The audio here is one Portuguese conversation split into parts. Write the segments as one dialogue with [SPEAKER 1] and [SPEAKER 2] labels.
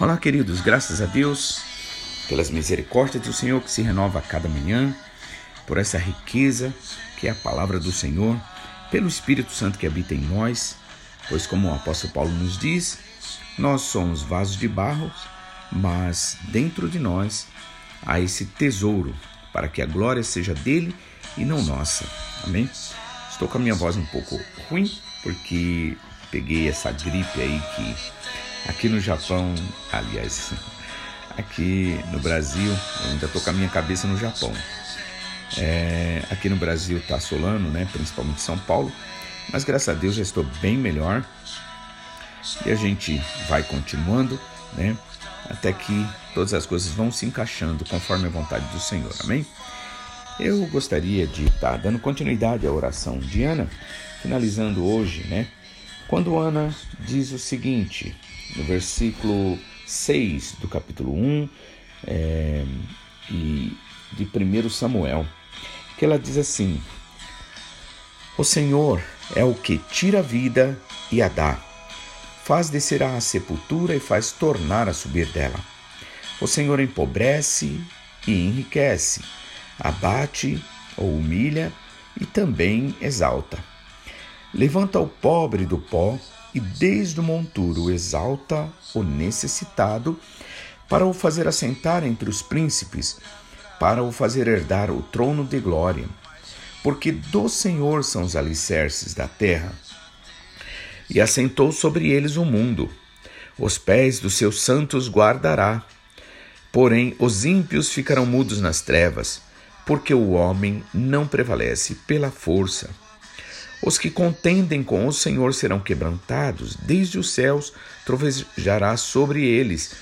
[SPEAKER 1] Olá, queridos, graças a Deus pelas misericórdias do Senhor que se renova a cada manhã, por essa riqueza que é a palavra do Senhor, pelo Espírito Santo que habita em nós, pois, como o apóstolo Paulo nos diz, nós somos vasos de barro, mas dentro de nós há esse tesouro para que a glória seja dele e não nossa. Amém? Estou com a minha voz um pouco ruim porque peguei essa gripe aí que Aqui no Japão, aliás, aqui no Brasil, eu ainda estou com a minha cabeça no Japão. É, aqui no Brasil está solando, né? Principalmente São Paulo. Mas graças a Deus já estou bem melhor. E a gente vai continuando, né? Até que todas as coisas vão se encaixando conforme a vontade do Senhor. Amém? Eu gostaria de estar tá dando continuidade à oração de Ana, finalizando hoje, né? Quando Ana diz o seguinte: no versículo 6 do capítulo 1 é, e de 1 Samuel, que ela diz assim: O Senhor é o que tira a vida e a dá, faz descer à sepultura e faz tornar a subir dela. O Senhor empobrece e enriquece, abate ou humilha e também exalta. Levanta o pobre do pó e desde o monturo exalta o necessitado, para o fazer assentar entre os príncipes, para o fazer herdar o trono de glória. Porque do Senhor são os alicerces da terra. E assentou sobre eles o mundo. Os pés dos seus santos guardará. Porém, os ímpios ficarão mudos nas trevas, porque o homem não prevalece pela força. Os que contendem com o Senhor serão quebrantados, desde os céus trovejará sobre eles,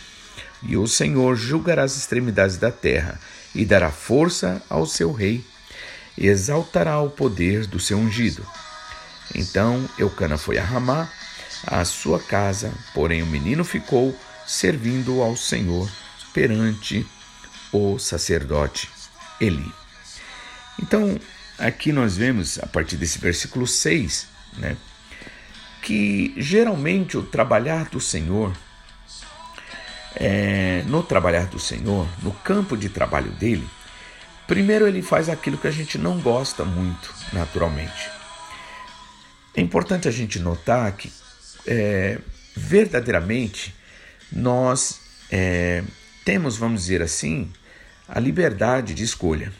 [SPEAKER 1] e o Senhor julgará as extremidades da terra, e dará força ao seu rei, e exaltará o poder do seu ungido. Então Eucana foi a Ramá, à sua casa, porém o menino ficou servindo ao Senhor perante o sacerdote Eli. Então, aqui nós vemos, a partir desse versículo 6, né, que geralmente o trabalhar do Senhor, é, no trabalhar do Senhor, no campo de trabalho dele, primeiro ele faz aquilo que a gente não gosta muito, naturalmente. É importante a gente notar que é, verdadeiramente nós é, temos, vamos dizer assim, a liberdade de escolha.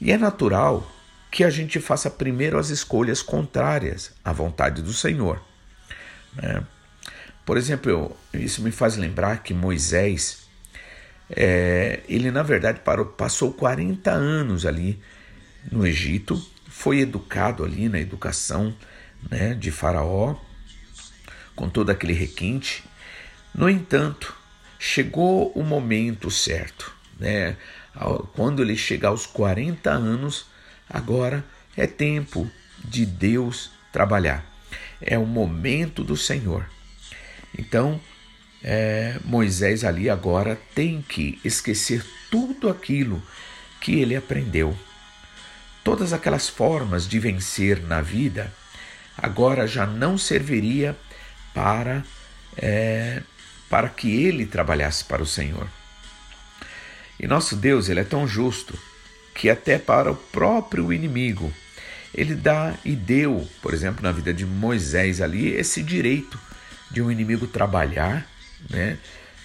[SPEAKER 1] E é natural que a gente faça primeiro as escolhas contrárias à vontade do Senhor. Né? Por exemplo, eu, isso me faz lembrar que Moisés, é, ele na verdade parou, passou 40 anos ali no Egito, foi educado ali na educação né, de Faraó, com todo aquele requinte. No entanto, chegou o momento certo, né? Quando ele chegar aos 40 anos, Agora é tempo de Deus trabalhar. É o momento do Senhor. Então, é, Moisés ali agora tem que esquecer tudo aquilo que ele aprendeu. Todas aquelas formas de vencer na vida agora já não serviria para é, para que ele trabalhasse para o Senhor. E nosso Deus, ele é tão justo que até para o próprio inimigo. Ele dá e deu, por exemplo, na vida de Moisés ali, esse direito de um inimigo trabalhar né,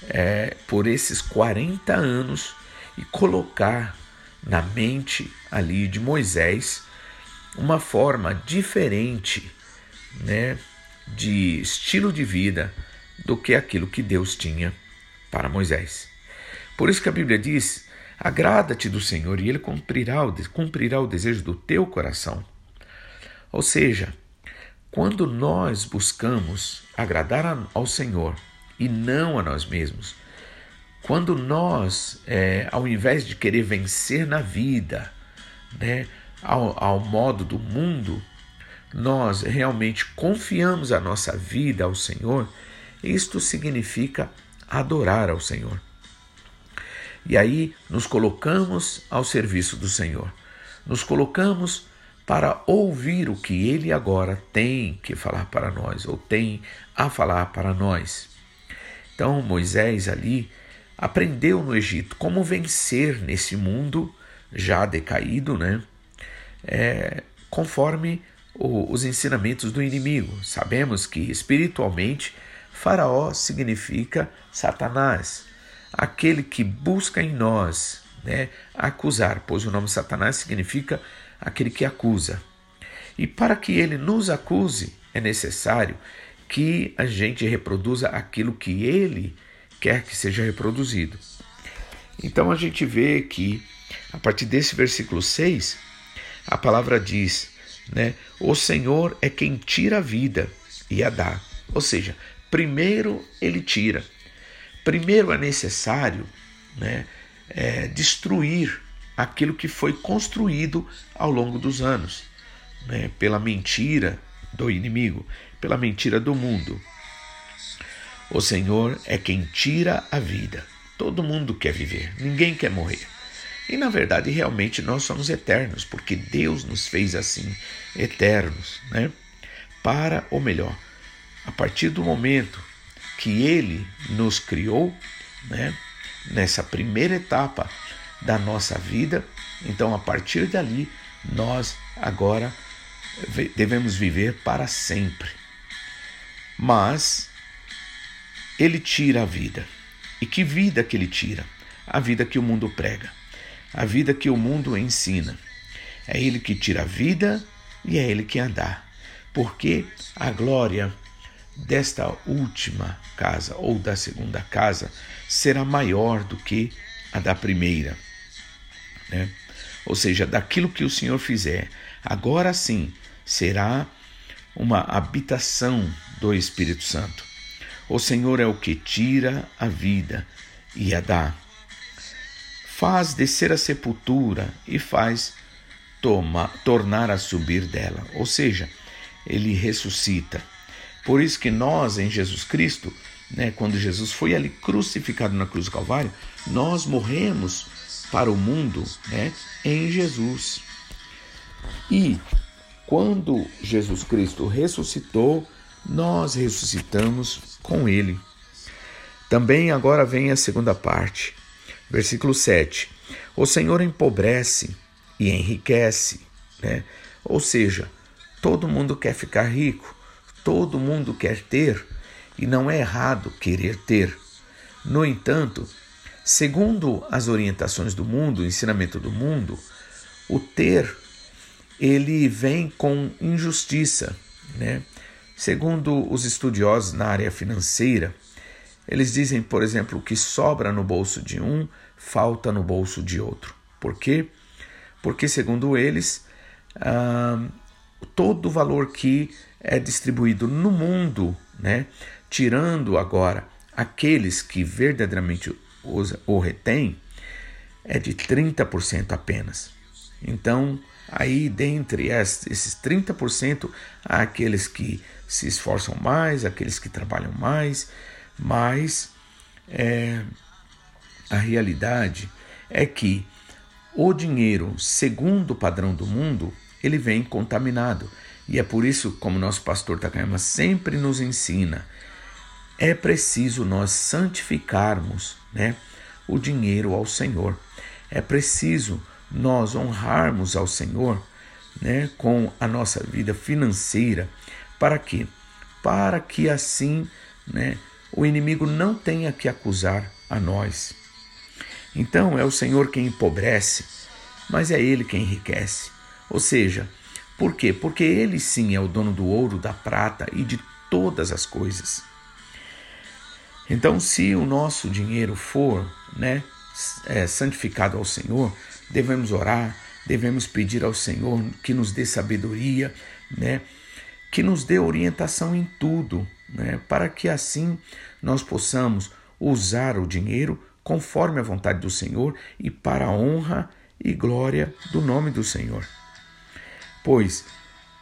[SPEAKER 1] é, por esses 40 anos e colocar na mente ali de Moisés uma forma diferente né, de estilo de vida do que aquilo que Deus tinha para Moisés. Por isso que a Bíblia diz Agrada-te do Senhor e Ele cumprirá o, cumprirá o desejo do teu coração. Ou seja, quando nós buscamos agradar ao Senhor e não a nós mesmos, quando nós, é, ao invés de querer vencer na vida, né, ao, ao modo do mundo, nós realmente confiamos a nossa vida ao Senhor, isto significa adorar ao Senhor. E aí nos colocamos ao serviço do Senhor. Nos colocamos para ouvir o que Ele agora tem que falar para nós, ou tem a falar para nós. Então Moisés ali aprendeu no Egito como vencer nesse mundo já decaído, né? É, conforme o, os ensinamentos do inimigo. Sabemos que espiritualmente Faraó significa Satanás, aquele que busca em nós né, acusar, pois o nome Satanás significa aquele que acusa. E para que ele nos acuse, é necessário que a gente reproduza aquilo que ele quer que seja reproduzido. Então a gente vê que, a partir desse versículo 6, a palavra diz: né, O Senhor é quem tira a vida e a dá. Ou seja, primeiro ele tira. Primeiro é necessário né, é, destruir aquilo que foi construído ao longo dos anos, né, pela mentira do inimigo, pela mentira do mundo. O Senhor é quem tira a vida. Todo mundo quer viver, ninguém quer morrer. E na verdade, realmente nós somos eternos, porque Deus nos fez assim, eternos, né? Para o melhor. A partir do momento que Ele nos criou, né? Nessa primeira etapa da nossa vida, então a partir dali nós agora devemos viver para sempre. Mas ele tira a vida. E que vida que ele tira? A vida que o mundo prega, a vida que o mundo ensina. É ele que tira a vida e é ele que a dá. Porque a glória desta última casa ou da segunda casa será maior do que a da primeira. Né? Ou seja, daquilo que o Senhor fizer, agora sim será uma habitação do Espírito Santo. O Senhor é o que tira a vida e a dá. Faz descer a sepultura e faz toma, tornar a subir dela. Ou seja, ele ressuscita. Por isso que nós, em Jesus Cristo, né, quando Jesus foi ali crucificado na cruz do Calvário, nós morremos para o mundo né, em Jesus. E quando Jesus Cristo ressuscitou, nós ressuscitamos com ele. Também agora vem a segunda parte, versículo 7. O Senhor empobrece e enriquece, né? Ou seja, todo mundo quer ficar rico, todo mundo quer ter, e não é errado querer ter. No entanto, segundo as orientações do mundo, o ensinamento do mundo, o ter ele vem com injustiça, né? Segundo os estudiosos na área financeira, eles dizem, por exemplo, que sobra no bolso de um, falta no bolso de outro. Por quê? Porque, segundo eles, ah, todo o valor que é distribuído no mundo, né, tirando agora aqueles que verdadeiramente o retêm, é de 30% apenas. Então, aí dentre esses 30%, há aqueles que se esforçam mais, aqueles que trabalham mais, mas é, a realidade é que o dinheiro, segundo o padrão do mundo, ele vem contaminado. E é por isso, como nosso pastor Takayama sempre nos ensina, é preciso nós santificarmos né, o dinheiro ao Senhor. É preciso nós honrarmos ao Senhor né, com a nossa vida financeira. Para quê? Para que assim né, o inimigo não tenha que acusar a nós. Então é o Senhor quem empobrece, mas é Ele quem enriquece. Ou seja, por quê? Porque Ele sim é o dono do ouro, da prata e de todas as coisas. Então, se o nosso dinheiro for né, é, santificado ao Senhor, devemos orar, devemos pedir ao Senhor que nos dê sabedoria, né? que nos dê orientação em tudo, né? para que assim nós possamos usar o dinheiro conforme a vontade do Senhor e para a honra e glória do nome do Senhor. Pois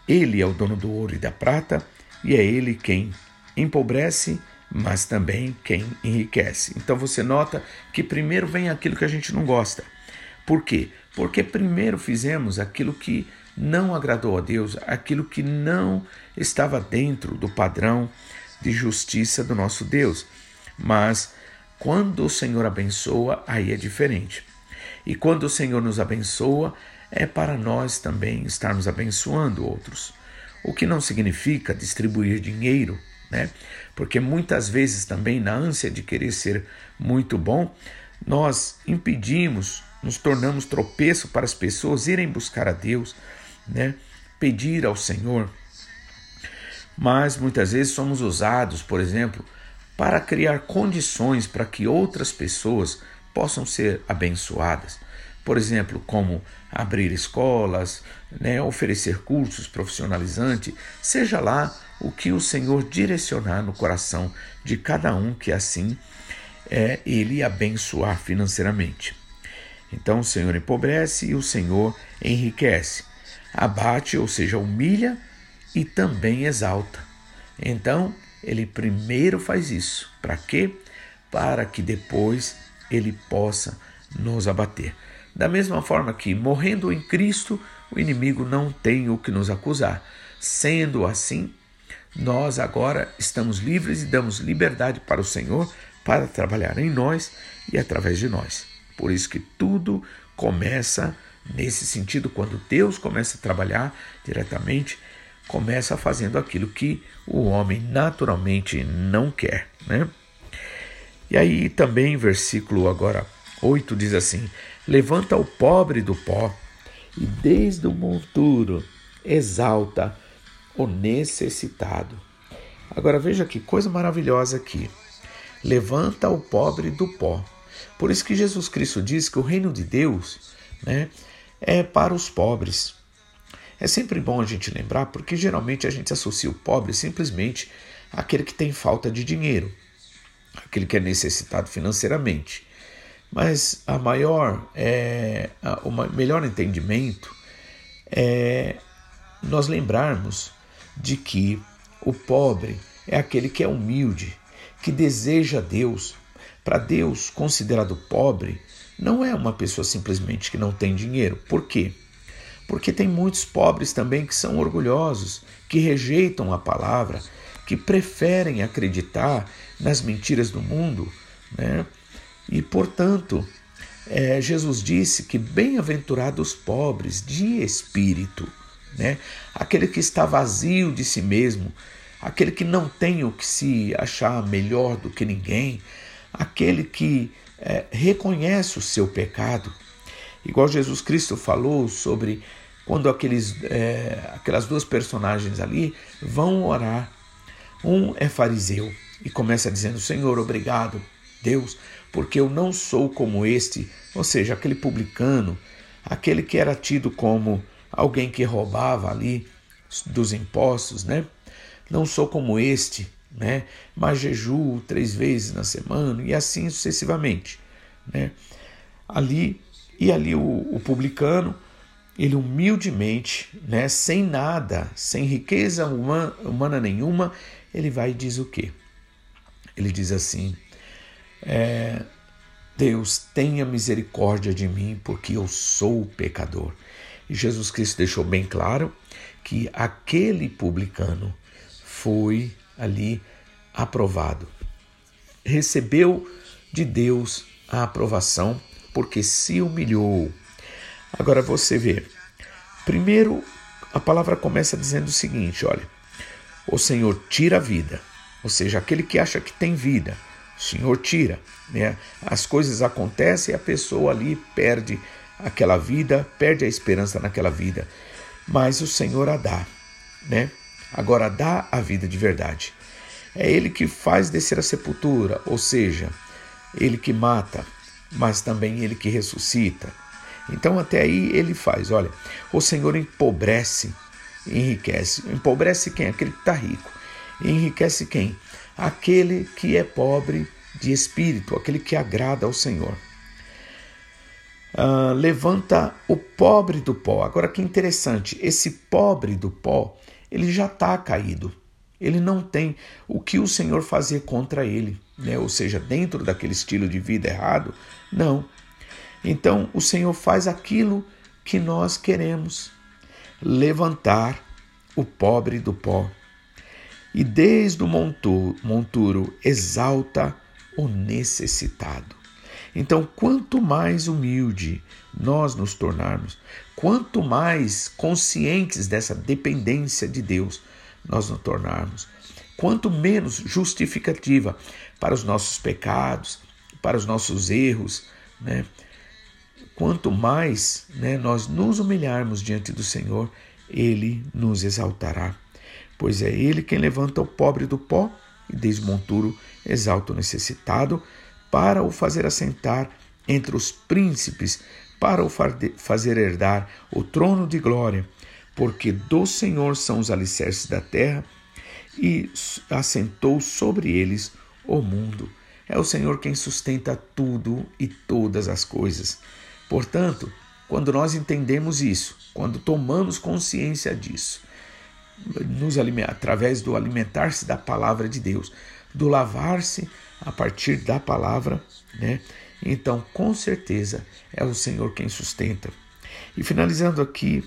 [SPEAKER 1] Ele é o dono do ouro e da prata, e é Ele quem empobrece, mas também quem enriquece. Então você nota que primeiro vem aquilo que a gente não gosta por quê? Porque primeiro fizemos aquilo que não agradou a Deus, aquilo que não estava dentro do padrão de justiça do nosso Deus. Mas quando o Senhor abençoa, aí é diferente. E quando o Senhor nos abençoa, é para nós também estarmos abençoando outros. O que não significa distribuir dinheiro, né? Porque muitas vezes também na ânsia de querer ser muito bom, nós impedimos, nos tornamos tropeço para as pessoas irem buscar a Deus, né? Pedir ao Senhor. Mas muitas vezes somos usados, por exemplo, para criar condições para que outras pessoas possam ser abençoadas. Por exemplo, como abrir escolas, né, oferecer cursos profissionalizantes, seja lá o que o Senhor direcionar no coração de cada um que assim é ele abençoar financeiramente. Então o Senhor empobrece e o Senhor enriquece, abate, ou seja, humilha e também exalta. Então ele primeiro faz isso. Para quê? Para que depois ele possa nos abater. Da mesma forma que, morrendo em Cristo, o inimigo não tem o que nos acusar. Sendo assim, nós agora estamos livres e damos liberdade para o Senhor para trabalhar em nós e através de nós. Por isso que tudo começa nesse sentido, quando Deus começa a trabalhar diretamente, começa fazendo aquilo que o homem naturalmente não quer, né? E aí também, versículo agora 8 diz assim: Levanta o pobre do pó e desde o monturo exalta o necessitado. Agora veja que coisa maravilhosa aqui. Levanta o pobre do pó. Por isso que Jesus Cristo diz que o reino de Deus né, é para os pobres. É sempre bom a gente lembrar, porque geralmente a gente associa o pobre simplesmente àquele que tem falta de dinheiro, aquele que é necessitado financeiramente. Mas a maior, é, o melhor entendimento é nós lembrarmos de que o pobre é aquele que é humilde, que deseja Deus. Para Deus, considerado pobre, não é uma pessoa simplesmente que não tem dinheiro. Por quê? Porque tem muitos pobres também que são orgulhosos, que rejeitam a palavra, que preferem acreditar nas mentiras do mundo, né? E, portanto, é, Jesus disse que bem-aventurados os pobres de espírito, né? aquele que está vazio de si mesmo, aquele que não tem o que se achar melhor do que ninguém, aquele que é, reconhece o seu pecado. Igual Jesus Cristo falou sobre quando aqueles, é, aquelas duas personagens ali vão orar. Um é fariseu e começa dizendo: Senhor, obrigado, Deus, porque eu não sou como este, ou seja, aquele publicano, aquele que era tido como alguém que roubava ali dos impostos, né? Não sou como este, né? Mas jejuo três vezes na semana e assim sucessivamente, né? Ali e ali o, o publicano, ele humildemente, né? Sem nada, sem riqueza humana, humana nenhuma, ele vai e diz o quê? Ele diz assim: é, Deus, tenha misericórdia de mim, porque eu sou pecador. E Jesus Cristo deixou bem claro que aquele publicano foi ali aprovado. Recebeu de Deus a aprovação porque se humilhou. Agora você vê. Primeiro, a palavra começa dizendo o seguinte: olha, o Senhor tira a vida, ou seja, aquele que acha que tem vida Senhor tira. Né? As coisas acontecem e a pessoa ali perde aquela vida, perde a esperança naquela vida. Mas o Senhor a dá. Né? Agora dá a vida de verdade. É Ele que faz descer a sepultura, ou seja, Ele que mata, mas também Ele que ressuscita. Então até aí Ele faz. Olha, o Senhor empobrece, enriquece. Empobrece quem? Aquele que está rico. enriquece quem? aquele que é pobre de espírito, aquele que agrada ao Senhor. Uh, levanta o pobre do pó. Agora que interessante, esse pobre do pó, ele já está caído. Ele não tem o que o Senhor fazer contra ele, né? ou seja, dentro daquele estilo de vida errado, não. Então o Senhor faz aquilo que nós queremos: levantar o pobre do pó e desde o monturo exalta o necessitado. Então, quanto mais humilde nós nos tornarmos, quanto mais conscientes dessa dependência de Deus nós nos tornarmos, quanto menos justificativa para os nossos pecados, para os nossos erros, né? Quanto mais né, nós nos humilharmos diante do Senhor, Ele nos exaltará. Pois é Ele quem levanta o pobre do pó e desmonturo exalta o necessitado, para o fazer assentar entre os príncipes, para o fazer herdar o trono de glória, porque do Senhor são os alicerces da terra e assentou sobre eles o mundo. É o Senhor quem sustenta tudo e todas as coisas. Portanto, quando nós entendemos isso, quando tomamos consciência disso, nos através do alimentar-se da palavra de Deus, do lavar-se a partir da palavra, né? Então, com certeza, é o Senhor quem sustenta. E finalizando aqui,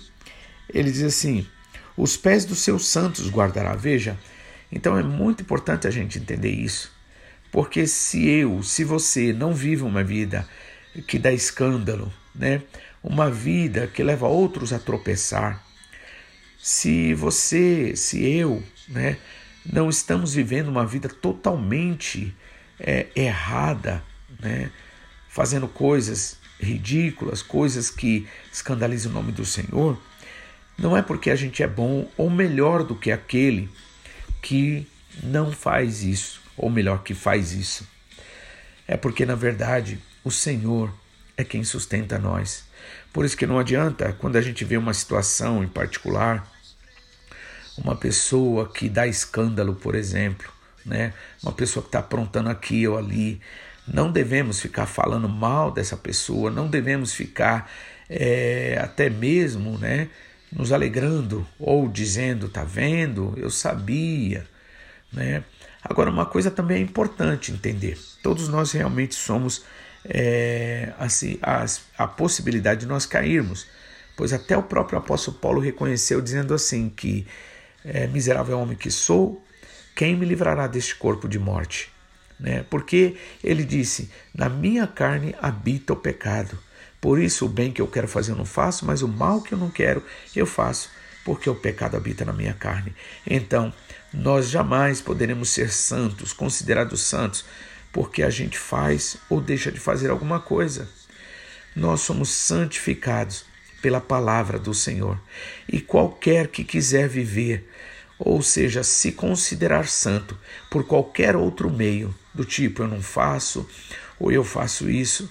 [SPEAKER 1] ele diz assim: os pés dos seus santos guardará. Veja, então é muito importante a gente entender isso. Porque se eu, se você não vive uma vida que dá escândalo, né? Uma vida que leva outros a tropeçar. Se você, se eu, né, não estamos vivendo uma vida totalmente é, errada, né, fazendo coisas ridículas, coisas que escandalizam o nome do Senhor, não é porque a gente é bom ou melhor do que aquele que não faz isso, ou melhor, que faz isso. É porque, na verdade, o Senhor é quem sustenta nós. Por isso que não adianta, quando a gente vê uma situação em particular, uma pessoa que dá escândalo, por exemplo, né? uma pessoa que está aprontando aqui ou ali, não devemos ficar falando mal dessa pessoa, não devemos ficar é, até mesmo né, nos alegrando ou dizendo, tá vendo, eu sabia. Né? Agora, uma coisa também é importante entender: todos nós realmente somos é, assim, as, a possibilidade de nós cairmos, pois até o próprio apóstolo Paulo reconheceu, dizendo assim: que é, miserável homem que sou, quem me livrará deste corpo de morte? Né? Porque ele disse: na minha carne habita o pecado. Por isso, o bem que eu quero fazer eu não faço, mas o mal que eu não quero eu faço, porque o pecado habita na minha carne. Então, nós jamais poderemos ser santos, considerados santos, porque a gente faz ou deixa de fazer alguma coisa. Nós somos santificados pela palavra do Senhor. E qualquer que quiser viver, ou seja, se considerar santo por qualquer outro meio, do tipo eu não faço ou eu faço isso,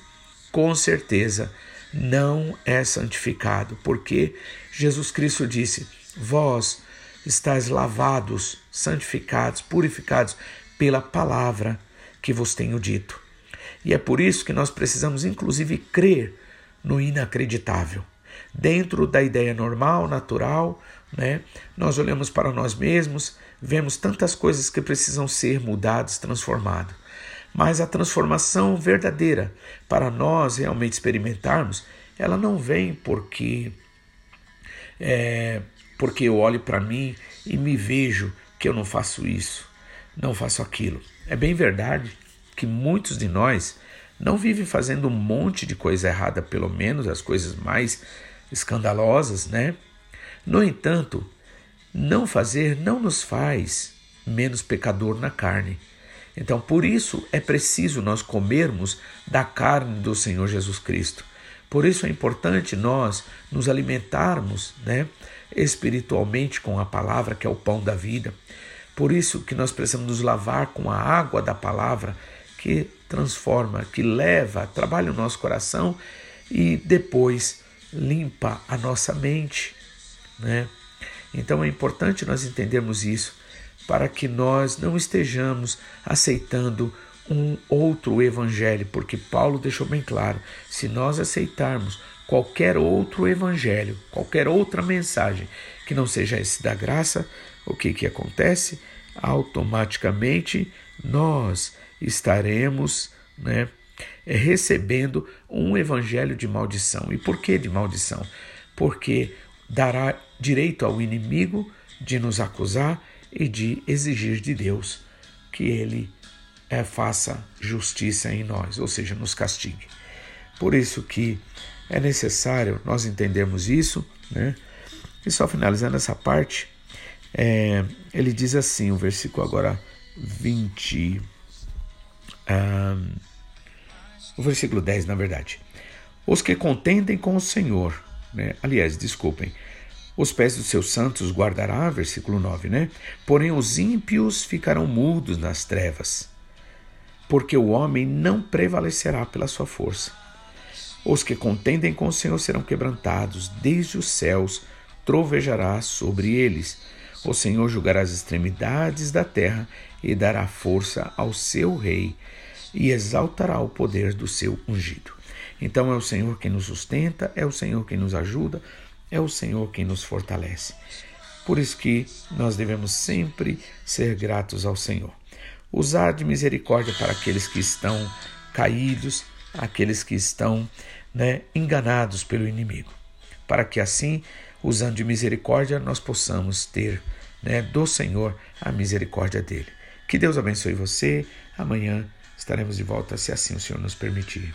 [SPEAKER 1] com certeza não é santificado, porque Jesus Cristo disse: Vós estáis lavados, santificados, purificados pela palavra que vos tenho dito. E é por isso que nós precisamos, inclusive, crer no inacreditável. Dentro da ideia normal, natural, né, nós olhamos para nós mesmos, vemos tantas coisas que precisam ser mudadas, transformadas. Mas a transformação verdadeira, para nós realmente experimentarmos, ela não vem porque é, porque eu olho para mim e me vejo que eu não faço isso, não faço aquilo. É bem verdade que muitos de nós não vivem fazendo um monte de coisa errada, pelo menos as coisas mais escandalosas, né? No entanto, não fazer não nos faz menos pecador na carne. Então, por isso é preciso nós comermos da carne do Senhor Jesus Cristo. Por isso é importante nós nos alimentarmos, né, espiritualmente com a palavra, que é o pão da vida. Por isso que nós precisamos nos lavar com a água da palavra que transforma, que leva, trabalha o nosso coração e depois limpa a nossa mente, né? Então é importante nós entendermos isso para que nós não estejamos aceitando um outro evangelho, porque Paulo deixou bem claro: se nós aceitarmos qualquer outro evangelho, qualquer outra mensagem que não seja esse da graça, o que que acontece? Automaticamente nós estaremos, né, recebendo um evangelho de maldição. E por que de maldição? Porque dará direito ao inimigo de nos acusar e de exigir de Deus que ele é, faça justiça em nós, ou seja, nos castigue. Por isso que é necessário nós entendermos isso, né? E só finalizando essa parte, é, ele diz assim, o versículo agora 20, um, o versículo 10, na verdade. Os que contendem com o Senhor, né? aliás, desculpem, os pés dos seus santos guardará, versículo 9, né? Porém os ímpios ficarão mudos nas trevas, porque o homem não prevalecerá pela sua força. Os que contendem com o Senhor serão quebrantados, desde os céus trovejará sobre eles. O Senhor julgará as extremidades da terra e dará força ao seu rei e exaltará o poder do seu ungido. Então é o Senhor quem nos sustenta, é o Senhor quem nos ajuda, é o Senhor quem nos fortalece. Por isso que nós devemos sempre ser gratos ao Senhor. Usar de misericórdia para aqueles que estão caídos, aqueles que estão né, enganados pelo inimigo, para que assim, usando de misericórdia, nós possamos ter né, do Senhor a misericórdia dele. Que Deus abençoe você. Amanhã estaremos de volta, se assim o Senhor nos permitir.